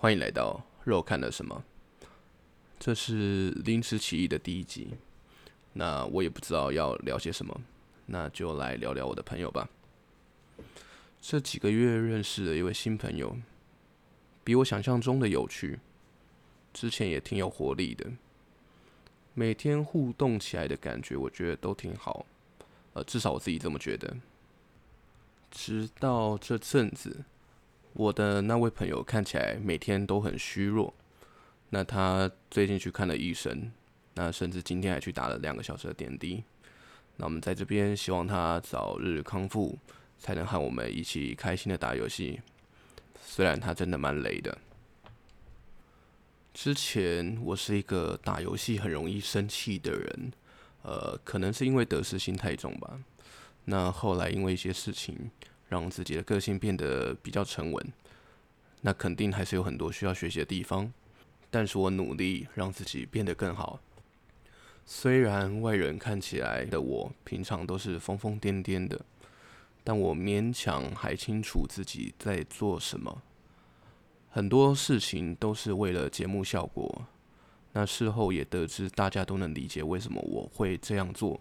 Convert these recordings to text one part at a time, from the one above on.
欢迎来到肉看了什么？这是临时起意的第一集，那我也不知道要聊些什么，那就来聊聊我的朋友吧。这几个月认识了一位新朋友，比我想象中的有趣，之前也挺有活力的，每天互动起来的感觉，我觉得都挺好，呃，至少我自己这么觉得。直到这阵子。我的那位朋友看起来每天都很虚弱，那他最近去看了医生，那甚至今天还去打了两个小时的点滴。那我们在这边希望他早日康复，才能和我们一起开心的打游戏。虽然他真的蛮累的。之前我是一个打游戏很容易生气的人，呃，可能是因为得失心太重吧。那后来因为一些事情。让自己的个性变得比较沉稳，那肯定还是有很多需要学习的地方。但是我努力让自己变得更好。虽然外人看起来的我平常都是疯疯癫癫的，但我勉强还清楚自己在做什么。很多事情都是为了节目效果。那事后也得知大家都能理解为什么我会这样做。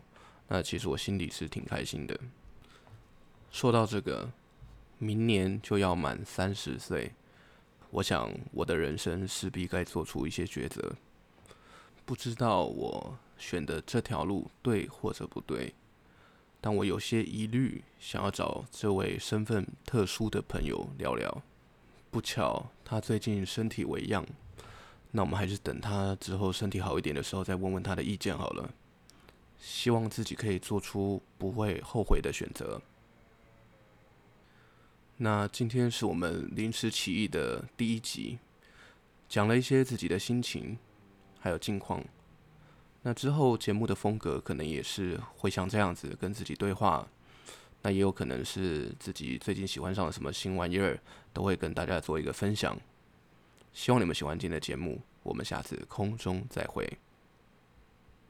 那其实我心里是挺开心的。说到这个，明年就要满三十岁，我想我的人生势必该做出一些抉择。不知道我选的这条路对或者不对，但我有些疑虑，想要找这位身份特殊的朋友聊聊。不巧他最近身体为恙，那我们还是等他之后身体好一点的时候再问问他的意见好了。希望自己可以做出不会后悔的选择。那今天是我们临时起意的第一集，讲了一些自己的心情，还有近况。那之后节目的风格可能也是会像这样子跟自己对话，那也有可能是自己最近喜欢上了什么新玩意儿，都会跟大家做一个分享。希望你们喜欢今天的节目，我们下次空中再会。